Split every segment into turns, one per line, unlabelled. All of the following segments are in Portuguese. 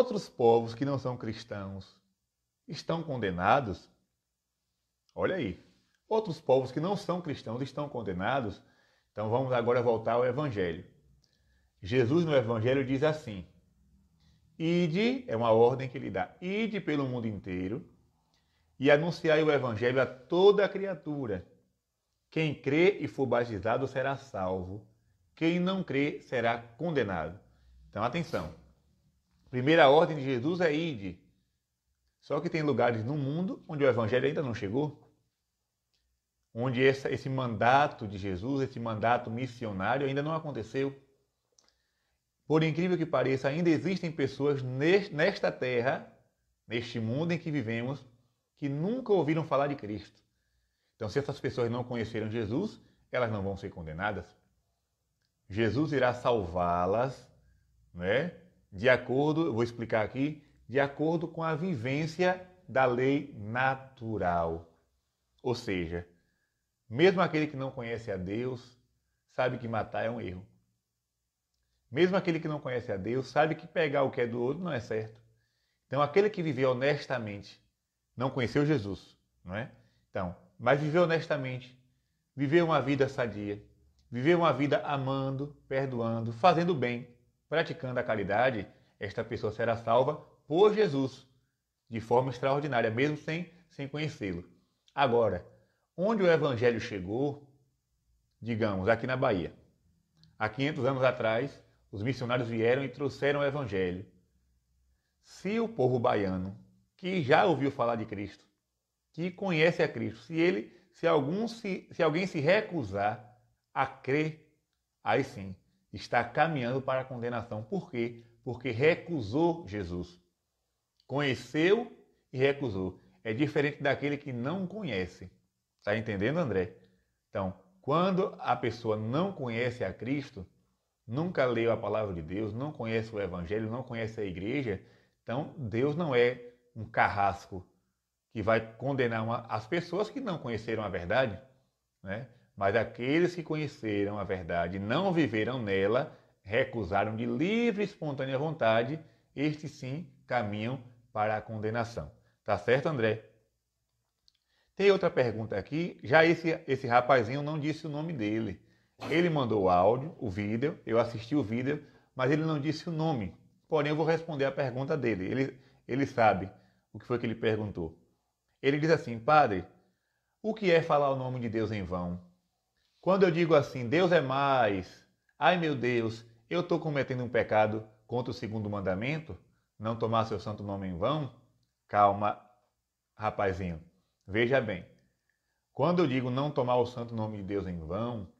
outros povos que não são cristãos estão condenados? Olha aí. Outros povos que não são cristãos estão condenados? Então vamos agora voltar ao Evangelho. Jesus no Evangelho diz assim: Ide, é uma ordem que ele dá, ide pelo mundo inteiro e anunciai o Evangelho a toda a criatura. Quem crê e for batizado será salvo, quem não crê será condenado. Então atenção. Primeira ordem de Jesus é ide. Só que tem lugares no mundo onde o Evangelho ainda não chegou onde essa, esse mandato de Jesus, esse mandato missionário ainda não aconteceu. Por incrível que pareça, ainda existem pessoas nesta terra, neste mundo em que vivemos, que nunca ouviram falar de Cristo. Então, se essas pessoas não conheceram Jesus, elas não vão ser condenadas. Jesus irá salvá-las, né? De acordo, vou explicar aqui, de acordo com a vivência da lei natural. Ou seja, mesmo aquele que não conhece a Deus sabe que matar é um erro. Mesmo aquele que não conhece a Deus sabe que pegar o que é do outro não é certo. Então, aquele que viveu honestamente, não conheceu Jesus, não é? Então, mas viveu honestamente, viveu uma vida sadia, viveu uma vida amando, perdoando, fazendo bem, praticando a caridade, esta pessoa será salva por Jesus, de forma extraordinária, mesmo sem, sem conhecê-lo. Agora, onde o evangelho chegou, digamos, aqui na Bahia. Há 500 anos atrás, os missionários vieram e trouxeram o evangelho. Se o povo baiano, que já ouviu falar de Cristo, que conhece a Cristo, se ele, se algum se, se alguém se recusar a crer, aí sim, está caminhando para a condenação. Por quê? Porque recusou Jesus. Conheceu e recusou. É diferente daquele que não conhece. Está entendendo, André? Então, quando a pessoa não conhece a Cristo, nunca leu a palavra de Deus, não conhece o Evangelho, não conhece a igreja, então Deus não é um carrasco que vai condenar uma, as pessoas que não conheceram a verdade, né? Mas aqueles que conheceram a verdade não viveram nela, recusaram de livre e espontânea vontade, estes sim caminham para a condenação. Tá certo, André? Tem outra pergunta aqui. Já esse, esse rapazinho não disse o nome dele. Ele mandou o áudio, o vídeo, eu assisti o vídeo, mas ele não disse o nome. Porém, eu vou responder a pergunta dele. Ele, ele sabe o que foi que ele perguntou. Ele diz assim: Padre, o que é falar o nome de Deus em vão? Quando eu digo assim, Deus é mais, ai meu Deus, eu estou cometendo um pecado contra o segundo mandamento, não tomar seu santo nome em vão? Calma, rapazinho. Veja bem, quando eu digo não tomar o santo nome de Deus em vão,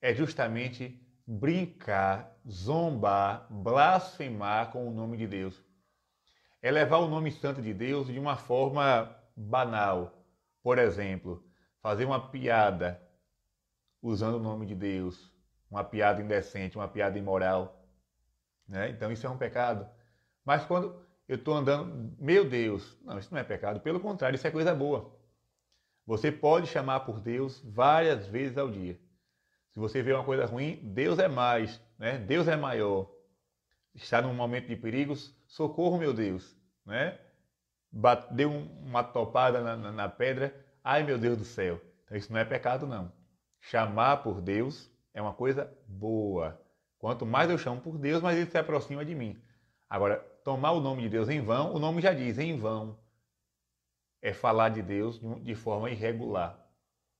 é justamente brincar, zombar, blasfemar com o nome de Deus. É levar o nome santo de Deus de uma forma banal. Por exemplo, fazer uma piada usando o nome de Deus, uma piada indecente, uma piada imoral. Né? Então isso é um pecado. Mas quando eu estou andando, meu Deus, não, isso não é pecado, pelo contrário, isso é coisa boa. Você pode chamar por Deus várias vezes ao dia. Se você vê uma coisa ruim, Deus é mais, né? Deus é maior. Está num momento de perigos, socorro, meu Deus, né? Deu uma topada na, na, na pedra, ai meu Deus do céu. Então isso não é pecado, não. Chamar por Deus é uma coisa boa. Quanto mais eu chamo por Deus, mais ele se aproxima de mim. Agora, tomar o nome de Deus em vão, o nome já diz, em vão é falar de Deus de forma irregular.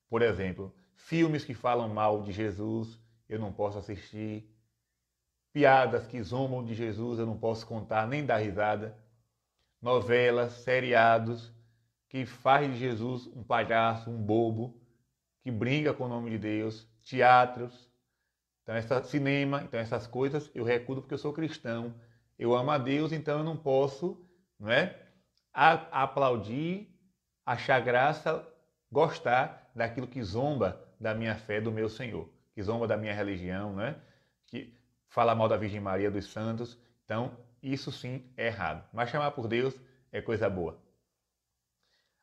Por exemplo, filmes que falam mal de Jesus, eu não posso assistir. Piadas que zombam de Jesus, eu não posso contar nem dar risada. Novelas, seriados que faz de Jesus um palhaço, um bobo, que brinca com o nome de Deus, teatros, então essa cinema, então essas coisas eu recudo porque eu sou cristão. Eu amo a Deus, então eu não posso, não é? A aplaudir achar graça, gostar daquilo que zomba da minha fé, do meu Senhor, que zomba da minha religião, né? que fala mal da Virgem Maria, dos santos. Então, isso sim é errado. Mas chamar por Deus é coisa boa.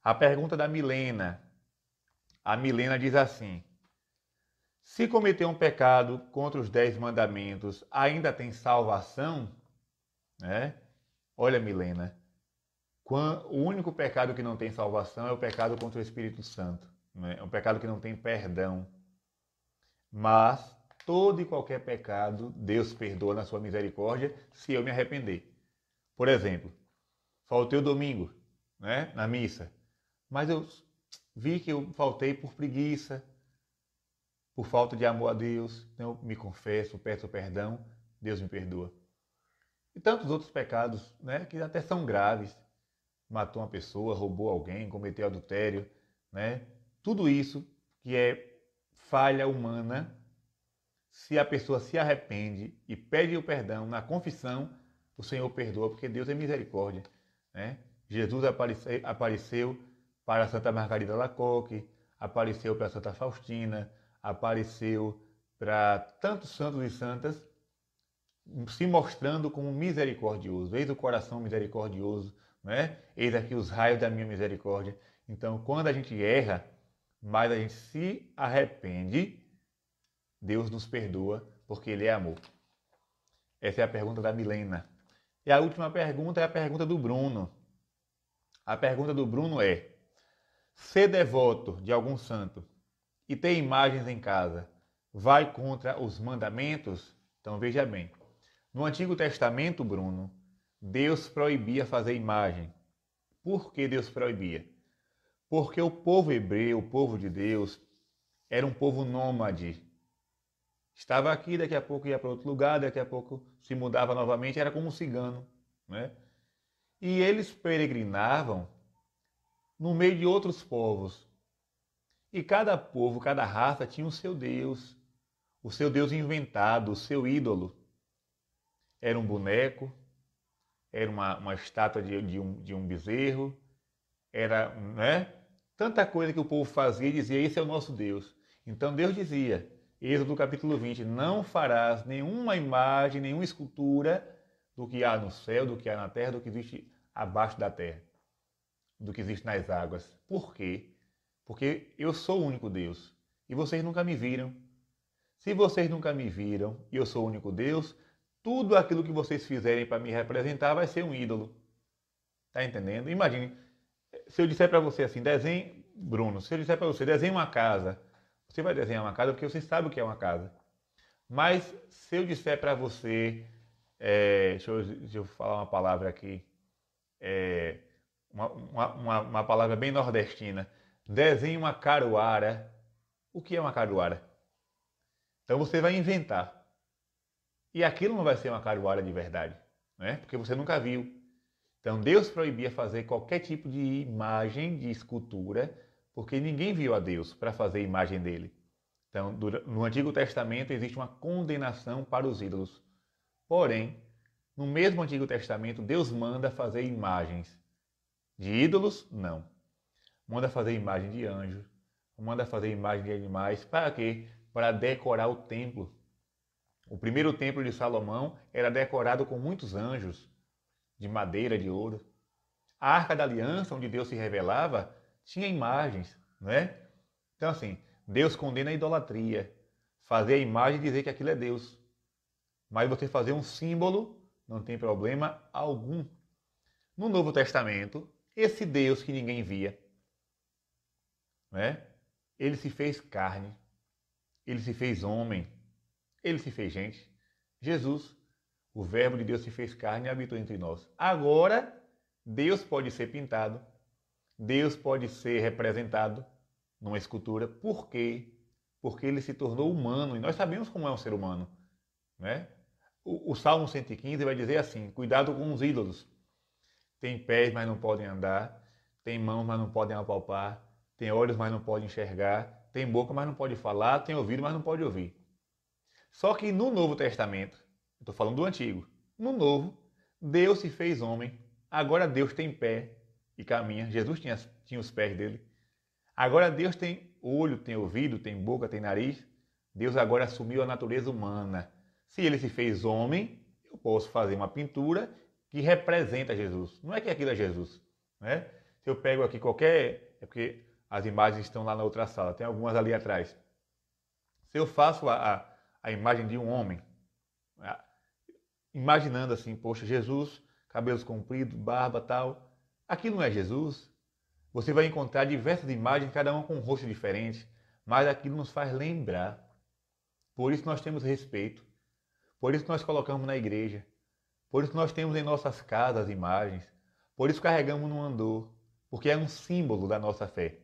A pergunta da Milena. A Milena diz assim: Se cometer um pecado contra os dez mandamentos, ainda tem salvação? Né? Olha, Milena, o único pecado que não tem salvação é o pecado contra o Espírito Santo. Né? É um pecado que não tem perdão. Mas todo e qualquer pecado Deus perdoa na sua misericórdia se eu me arrepender. Por exemplo, faltei o domingo né, na missa, mas eu vi que eu faltei por preguiça, por falta de amor a Deus, então me confesso, peço perdão, Deus me perdoa. E tantos outros pecados né, que até são graves. Matou uma pessoa, roubou alguém, cometeu adultério, né? Tudo isso que é falha humana, se a pessoa se arrepende e pede o perdão na confissão, o Senhor perdoa, porque Deus é misericórdia. Né? Jesus apareceu, apareceu para Santa Margarida Lacoque, apareceu para Santa Faustina, apareceu para tantos santos e santas, se mostrando como misericordioso. Eis o coração misericordioso, né? eis aqui os raios da minha misericórdia. Então, quando a gente erra, mas a gente se arrepende, Deus nos perdoa porque Ele é amor. Essa é a pergunta da Milena. E a última pergunta é a pergunta do Bruno. A pergunta do Bruno é: ser devoto de algum santo e ter imagens em casa vai contra os mandamentos? Então veja bem. No Antigo Testamento, Bruno, Deus proibia fazer imagem. Por que Deus proibia? Porque o povo hebreu, o povo de Deus, era um povo nômade. Estava aqui, daqui a pouco ia para outro lugar, daqui a pouco se mudava novamente, era como um cigano. Né? E eles peregrinavam no meio de outros povos. E cada povo, cada raça tinha o seu Deus, o seu Deus inventado, o seu ídolo. Era um boneco, era uma, uma estátua de, de, um, de um bezerro, era né, tanta coisa que o povo fazia e dizia: Esse é o nosso Deus. Então Deus dizia, Êxodo capítulo 20: Não farás nenhuma imagem, nenhuma escultura do que há no céu, do que há na terra, do que existe abaixo da terra, do que existe nas águas. Por quê? Porque eu sou o único Deus e vocês nunca me viram. Se vocês nunca me viram e eu sou o único Deus, tudo aquilo que vocês fizerem para me representar vai ser um ídolo. Tá entendendo? Imagine, se eu disser para você assim, desenhe, Bruno, se eu disser para você, desenhe uma casa, você vai desenhar uma casa porque você sabe o que é uma casa. Mas se eu disser para você, é, deixa, eu, deixa, eu, falar uma palavra aqui, é, uma, uma, uma, palavra bem nordestina, desenhe uma caruara. O que é uma caruara? Então você vai inventar. E aquilo não vai ser uma caruara de verdade, né? porque você nunca viu. Então Deus proibia fazer qualquer tipo de imagem, de escultura, porque ninguém viu a Deus para fazer imagem dele. Então, no Antigo Testamento existe uma condenação para os ídolos. Porém, no mesmo Antigo Testamento, Deus manda fazer imagens de ídolos? Não. Manda fazer imagem de anjos, manda fazer imagem de animais. Para quê? Para decorar o templo. O primeiro templo de Salomão era decorado com muitos anjos, de madeira, de ouro. A arca da aliança, onde Deus se revelava, tinha imagens, né? Então, assim, Deus condena a idolatria. Fazer a imagem e dizer que aquilo é Deus. Mas você fazer um símbolo não tem problema algum. No Novo Testamento, esse Deus que ninguém via, né? Ele se fez carne, ele se fez homem, ele se fez gente. Jesus, o Verbo de Deus se fez carne e habitou entre nós. Agora, Deus pode ser pintado, Deus pode ser representado numa escultura. Por quê? Porque ele se tornou humano e nós sabemos como é um ser humano. Né? O, o Salmo 115 vai dizer assim: cuidado com os ídolos. Tem pés, mas não podem andar. Tem mãos, mas não podem apalpar. Tem olhos, mas não podem enxergar. Tem boca, mas não pode falar. Tem ouvido, mas não pode ouvir. Só que no Novo Testamento, estou falando do Antigo, no Novo, Deus se fez homem. Agora Deus tem pé e caminha. Jesus tinha, tinha os pés dele. Agora Deus tem olho, tem ouvido, tem boca, tem nariz. Deus agora assumiu a natureza humana. Se ele se fez homem, eu posso fazer uma pintura que representa Jesus. Não é que aquilo é Jesus. Né? Se eu pego aqui qualquer. É porque as imagens estão lá na outra sala, tem algumas ali atrás. Se eu faço a, a, a imagem de um homem, imaginando assim, poxa, Jesus cabelos compridos, barba tal. Aquilo não é Jesus. Você vai encontrar diversas imagens, cada uma com um rosto diferente, mas aquilo nos faz lembrar. Por isso nós temos respeito. Por isso nós colocamos na igreja. Por isso nós temos em nossas casas imagens. Por isso carregamos no andor, porque é um símbolo da nossa fé.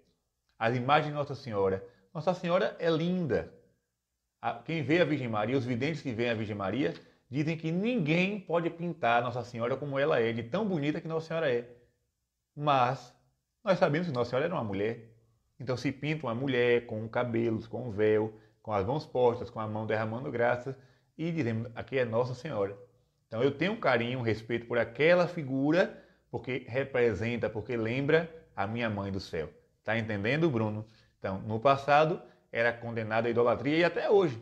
As imagens de Nossa Senhora. Nossa Senhora é linda. Quem vê a Virgem Maria, os videntes que veem a Virgem Maria, dizem que ninguém pode pintar Nossa Senhora como ela é, de tão bonita que Nossa Senhora é. Mas nós sabemos que Nossa Senhora era uma mulher. Então se pinta uma mulher com cabelos, com véu, com as mãos postas, com a mão derramando graças e dizemos, aqui é Nossa Senhora. Então eu tenho um carinho, um respeito por aquela figura, porque representa, porque lembra a minha mãe do céu. Está entendendo, Bruno? Então, no passado era condenado à idolatria e até hoje.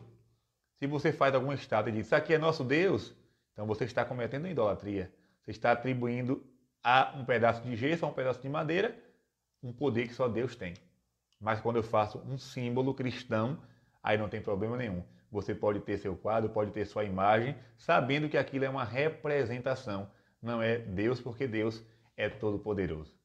Se você faz alguma estátua e diz, isso aqui é nosso Deus, então você está cometendo idolatria. Você está atribuindo a um pedaço de gesso, a um pedaço de madeira, um poder que só Deus tem. Mas quando eu faço um símbolo cristão, aí não tem problema nenhum. Você pode ter seu quadro, pode ter sua imagem, sabendo que aquilo é uma representação, não é Deus, porque Deus é todo-poderoso.